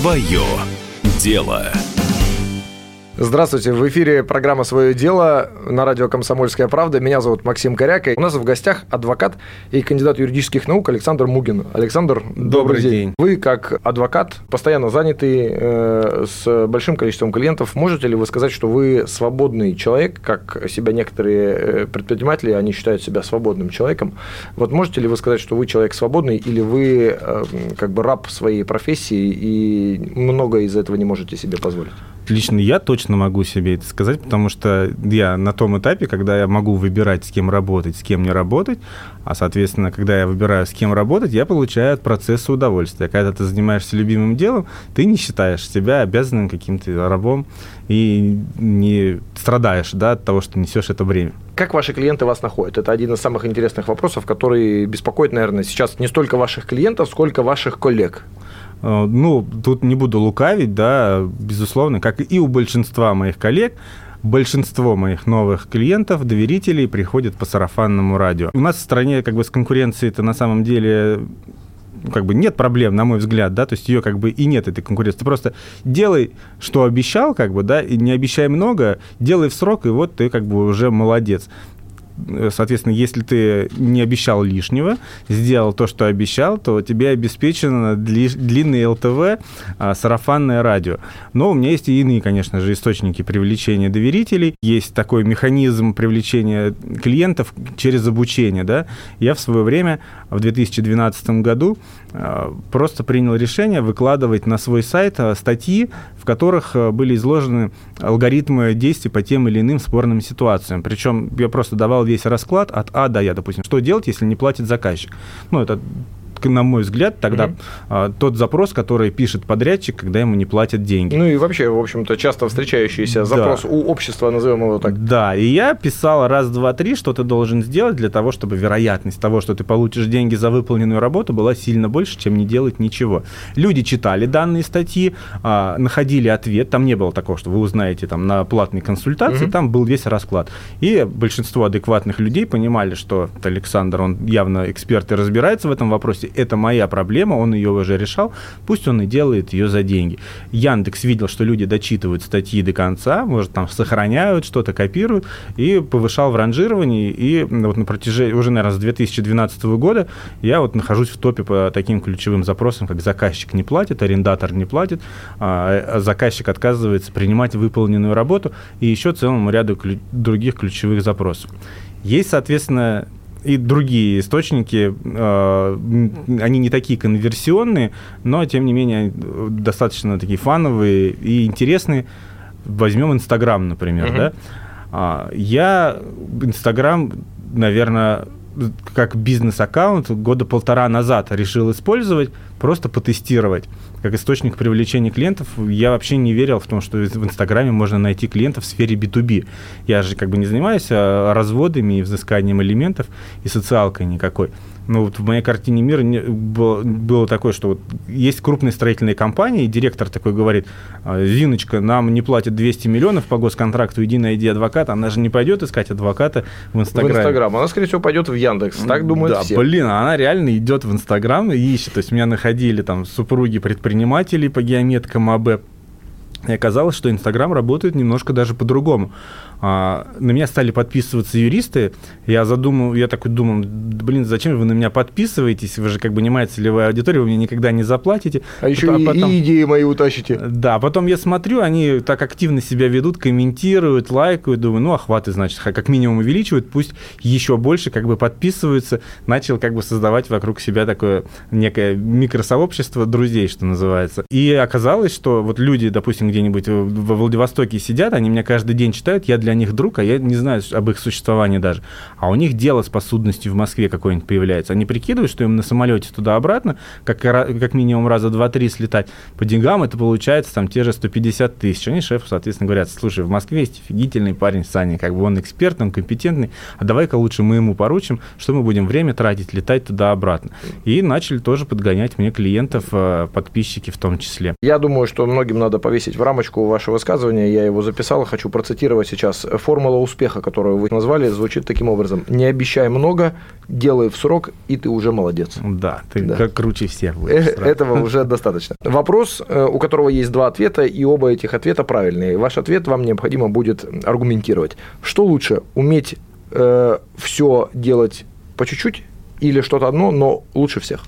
Свое дело. Здравствуйте, в эфире программа «Свое дело» на радио «Комсомольская правда». Меня зовут Максим Коряка. У нас в гостях адвокат и кандидат юридических наук Александр Мугин. Александр, добрый, добрый день. день. Вы, как адвокат, постоянно занятый, э, с большим количеством клиентов, можете ли вы сказать, что вы свободный человек, как себя некоторые э, предприниматели, они считают себя свободным человеком. Вот можете ли вы сказать, что вы человек свободный, или вы э, как бы раб своей профессии и много из этого не можете себе позволить? Лично я точно могу себе это сказать, потому что я на том этапе, когда я могу выбирать, с кем работать, с кем не работать, а, соответственно, когда я выбираю, с кем работать, я получаю от процесса удовольствие. Когда ты занимаешься любимым делом, ты не считаешь себя обязанным каким-то рабом и не страдаешь да, от того, что несешь это бремя. Как ваши клиенты вас находят? Это один из самых интересных вопросов, который беспокоит, наверное, сейчас не столько ваших клиентов, сколько ваших коллег. Э, ну, тут не буду лукавить, да, безусловно, как и у большинства моих коллег, большинство моих новых клиентов, доверителей приходят по сарафанному радио. У нас в стране как бы с конкуренцией это на самом деле как бы нет проблем, на мой взгляд, да, то есть ее как бы и нет этой конкуренции. Ты просто делай, что обещал, как бы, да, и не обещай много, делай в срок, и вот ты как бы уже молодец. Э, соответственно, если ты не обещал лишнего, сделал то, что обещал, то тебе обеспечено длинный ЛТВ, а, сарафанное радио. Но у меня есть и иные, конечно же, источники привлечения доверителей. Есть такой механизм привлечения клиентов через обучение. Да? Я в свое время, в 2012 году, а, просто принял решение выкладывать на свой сайт а, статьи, в которых были изложены алгоритмы действий по тем или иным спорным ситуациям. Причем я просто давал весь расклад от А до Я, допустим. Что делать, если не платит заказчик? Ну, это на мой взгляд, тогда а, тот запрос, который пишет подрядчик, когда ему не платят деньги. Ну и вообще, в общем-то, часто встречающийся запрос да. у общества, назовем его так. Да, и я писал раз, два, три, что ты должен сделать для того, чтобы вероятность того, что ты получишь деньги за выполненную работу, была сильно больше, чем не делать ничего. Люди читали данные статьи, а, находили ответ, там не было такого, что вы узнаете там на платной консультации, угу. там был весь расклад. И большинство адекватных людей понимали, что Александр, он явно эксперт и разбирается в этом вопросе, это моя проблема, он ее уже решал, пусть он и делает ее за деньги. Яндекс видел, что люди дочитывают статьи до конца, может, там сохраняют, что-то копируют, и повышал в ранжировании, и вот на протяжении, уже, наверное, с 2012 года я вот нахожусь в топе по таким ключевым запросам, как заказчик не платит, арендатор не платит, а, а заказчик отказывается принимать выполненную работу, и еще целому ряду других ключевых запросов. Есть, соответственно, и другие источники, э, они не такие конверсионные, но тем не менее достаточно такие фановые и интересные. Возьмем Инстаграм, например, uh-huh. да. А, я Инстаграм, наверное, как бизнес-аккаунт года полтора назад решил использовать, просто потестировать как источник привлечения клиентов, я вообще не верил в том, что в Инстаграме можно найти клиентов в сфере B2B. Я же как бы не занимаюсь а, разводами и взысканием элементов и социалкой никакой. Ну, вот в моей картине мира не, было, было такое, что вот есть крупные строительные компании, и директор такой говорит, «А, Зиночка, нам не платят 200 миллионов по госконтракту, иди найди адвоката. Она же не пойдет искать адвоката в Инстаграме. В Инстаграм. Она, скорее всего, пойдет в Яндекс. Так думают да, все. блин, она реально идет в Инстаграм и ищет. То есть меня находили там супруги предпринимателей по геометкам АБ. И оказалось, что Инстаграм работает немножко даже по-другому. А, на меня стали подписываться юристы. Я задумал, я такой думал, блин, зачем вы на меня подписываетесь? Вы же как бы нанимаете целевая аудитория, вы мне никогда не заплатите. А еще потом, и, потом, и идеи мои утащите. Да, потом я смотрю, они так активно себя ведут, комментируют, лайкают, думаю, ну, охваты, значит, как минимум увеличивают, пусть еще больше как бы подписываются. Начал как бы создавать вокруг себя такое некое микросообщество друзей, что называется. И оказалось, что вот люди, допустим, где-нибудь во Владивостоке сидят, они меня каждый день читают, я для для них друг, а я не знаю об их существовании даже. А у них дело с посудностью в Москве какое-нибудь появляется. Они прикидывают, что им на самолете туда-обратно, как, как минимум раза два-три слетать. По деньгам это получается там те же 150 тысяч. Они шефу, соответственно, говорят, слушай, в Москве есть офигительный парень Саня, как бы он эксперт, он компетентный, а давай-ка лучше мы ему поручим, что мы будем время тратить, летать туда-обратно. И начали тоже подгонять мне клиентов, э, подписчики в том числе. Я думаю, что многим надо повесить в рамочку вашего высказывания, я его записал, хочу процитировать сейчас. Формула успеха, которую вы назвали, звучит таким образом. Не обещай много, делай в срок, и ты уже молодец. Да, ты да. как круче всех будешь. Э, этого уже достаточно. Вопрос, э, у которого есть два ответа, и оба этих ответа правильные. Ваш ответ вам необходимо будет аргументировать. Что лучше, уметь э, все делать по чуть-чуть или что-то одно, но лучше всех?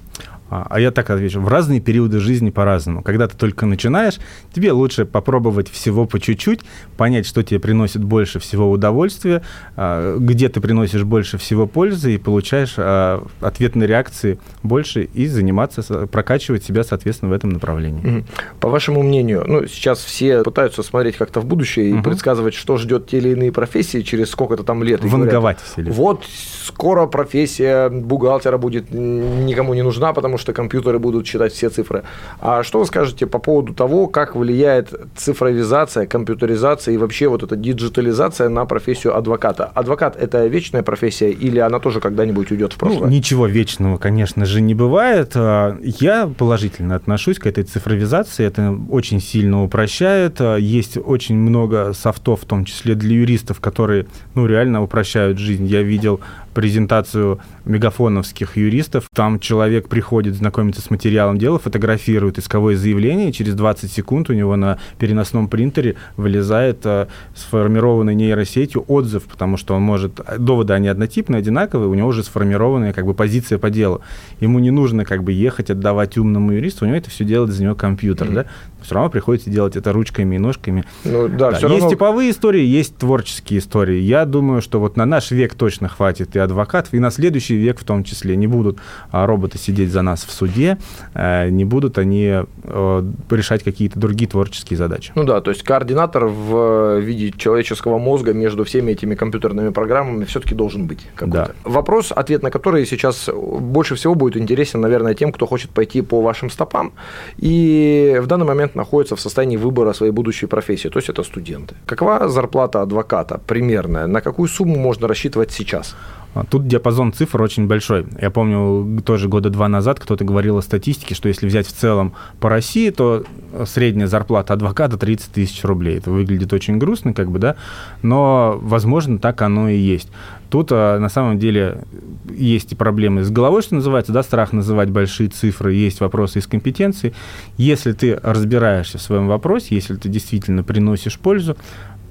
А, а я так отвечу. В разные периоды жизни по-разному. Когда ты только начинаешь, тебе лучше попробовать всего по чуть-чуть, понять, что тебе приносит больше всего удовольствия, а, где ты приносишь больше всего пользы и получаешь а, ответные реакции больше и заниматься, прокачивать себя, соответственно, в этом направлении. По вашему мнению, ну, сейчас все пытаются смотреть как-то в будущее и угу. предсказывать, что ждет те или иные профессии через сколько-то там лет. Ванговать все Вот скоро профессия бухгалтера будет никому не нужна, потому что компьютеры будут считать все цифры. А что вы скажете по поводу того, как влияет цифровизация, компьютеризация и вообще вот эта диджитализация на профессию адвоката? Адвокат – это вечная профессия или она тоже когда-нибудь уйдет в ну, прошлое? Ну, ничего вечного, конечно же, не бывает. А, я положительно отношусь к этой цифровизации. Это очень сильно упрощает. А, есть очень много софтов, в том числе для юристов, которые ну, реально упрощают жизнь. Я видел презентацию мегафоновских юристов. Там человек приходит знакомиться с материалом дела, фотографирует исковое заявление, и через 20 секунд у него на переносном принтере вылезает э, сформированный нейросетью отзыв, потому что он может... Доводы, они однотипные, одинаковые, у него уже сформированная как бы позиция по делу. Ему не нужно как бы ехать, отдавать умному юристу, у него это все делает за него компьютер, mm-hmm. да? Все равно приходится делать это ручками и ножками. Ну, да, да. Есть равно... типовые истории, есть творческие истории. Я думаю, что вот на наш век точно хватит и адвокатов, и на следующий век в том числе. Не будут а, роботы сидеть за нас в суде, а, не будут они а, решать какие-то другие творческие задачи. Ну да, то есть координатор в виде человеческого мозга между всеми этими компьютерными программами все-таки должен быть какой-то. Да. Вопрос, ответ на который сейчас больше всего будет интересен, наверное, тем, кто хочет пойти по вашим стопам. И в данный момент находится в состоянии выбора своей будущей профессии, то есть это студенты. Какова зарплата адвоката примерная? На какую сумму можно рассчитывать сейчас? А, тут диапазон цифр очень большой. Я помню, тоже года два назад кто-то говорил о статистике, что если взять в целом по России, то средняя зарплата адвоката 30 тысяч рублей. Это выглядит очень грустно, как бы, да, но, возможно, так оно и есть. Тут а, на самом деле есть и проблемы с головой, что называется, да, страх называть большие цифры, есть вопросы из компетенции. Если ты разбираешься в своем вопросе, если ты действительно приносишь пользу,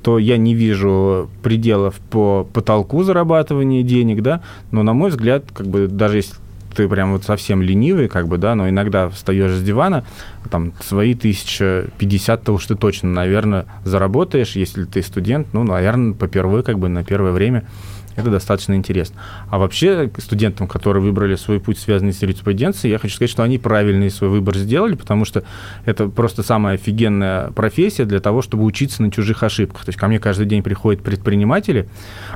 то я не вижу пределов по потолку зарабатывания денег, да, но, на мой взгляд, как бы даже если ты прям вот совсем ленивый, как бы, да, но иногда встаешь с дивана, там, свои 1050-то уж ты точно, наверное, заработаешь, если ты студент, ну, наверное, по первой, как бы, на первое время это достаточно интересно. А вообще студентам, которые выбрали свой путь, связанный с юриспруденцией, я хочу сказать, что они правильный свой выбор сделали, потому что это просто самая офигенная профессия для того, чтобы учиться на чужих ошибках. То есть ко мне каждый день приходят предприниматели,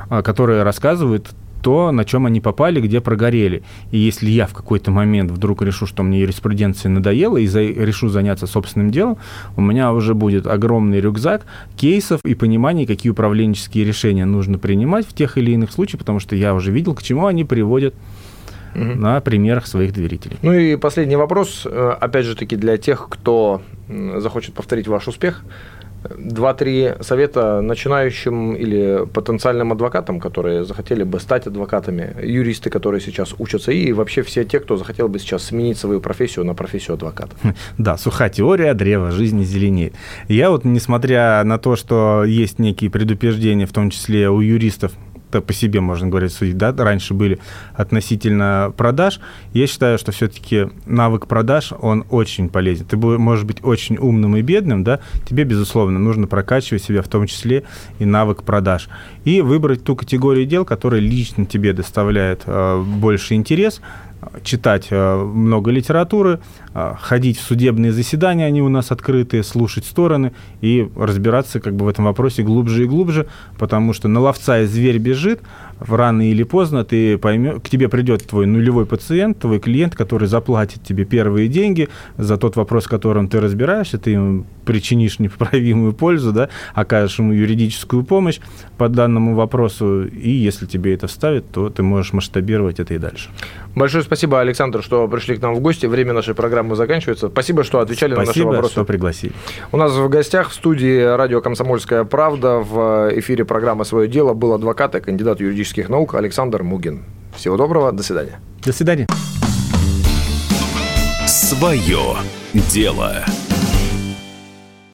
а, которые рассказывают то, на чем они попали, где прогорели. И если я в какой-то момент вдруг решу, что мне юриспруденция надоела, и за, решу заняться собственным делом, у меня уже будет огромный рюкзак кейсов и понимание, какие управленческие решения нужно принимать в тех или иных случаях, потому что я уже видел, к чему они приводят угу. на примерах своих доверителей. Ну и последний вопрос, э, опять же таки, для тех, кто захочет повторить ваш успех два-три совета начинающим или потенциальным адвокатам, которые захотели бы стать адвокатами, юристы, которые сейчас учатся, и вообще все те, кто захотел бы сейчас сменить свою профессию на профессию адвоката. Да, суха теория, древо жизни зеленеет. Я вот, несмотря на то, что есть некие предупреждения, в том числе у юристов, по себе, можно говорить, судить, да, раньше были относительно продаж, я считаю, что все-таки навык продаж, он очень полезен. Ты можешь быть очень умным и бедным, да, тебе, безусловно, нужно прокачивать себя, в том числе и навык продаж. И выбрать ту категорию дел, которая лично тебе доставляет э, больше интерес, читать э, много литературы, ходить в судебные заседания, они у нас открытые, слушать стороны и разбираться как бы в этом вопросе глубже и глубже, потому что на ловца и зверь бежит, рано или поздно ты поймешь, к тебе придет твой нулевой пациент, твой клиент, который заплатит тебе первые деньги за тот вопрос, которым ты разбираешься, ты ему причинишь непоправимую пользу, да, окажешь ему юридическую помощь по данному вопросу, и если тебе это вставит, то ты можешь масштабировать это и дальше. Большое спасибо, Александр, что пришли к нам в гости. Время нашей программы программы заканчивается. Спасибо, что отвечали Спасибо, на наши вопросы. что пригласили. У нас в гостях в студии радио «Комсомольская правда» в эфире программы «Свое дело» был адвокат и кандидат юридических наук Александр Мугин. Всего доброго, до свидания. До свидания. Свое дело.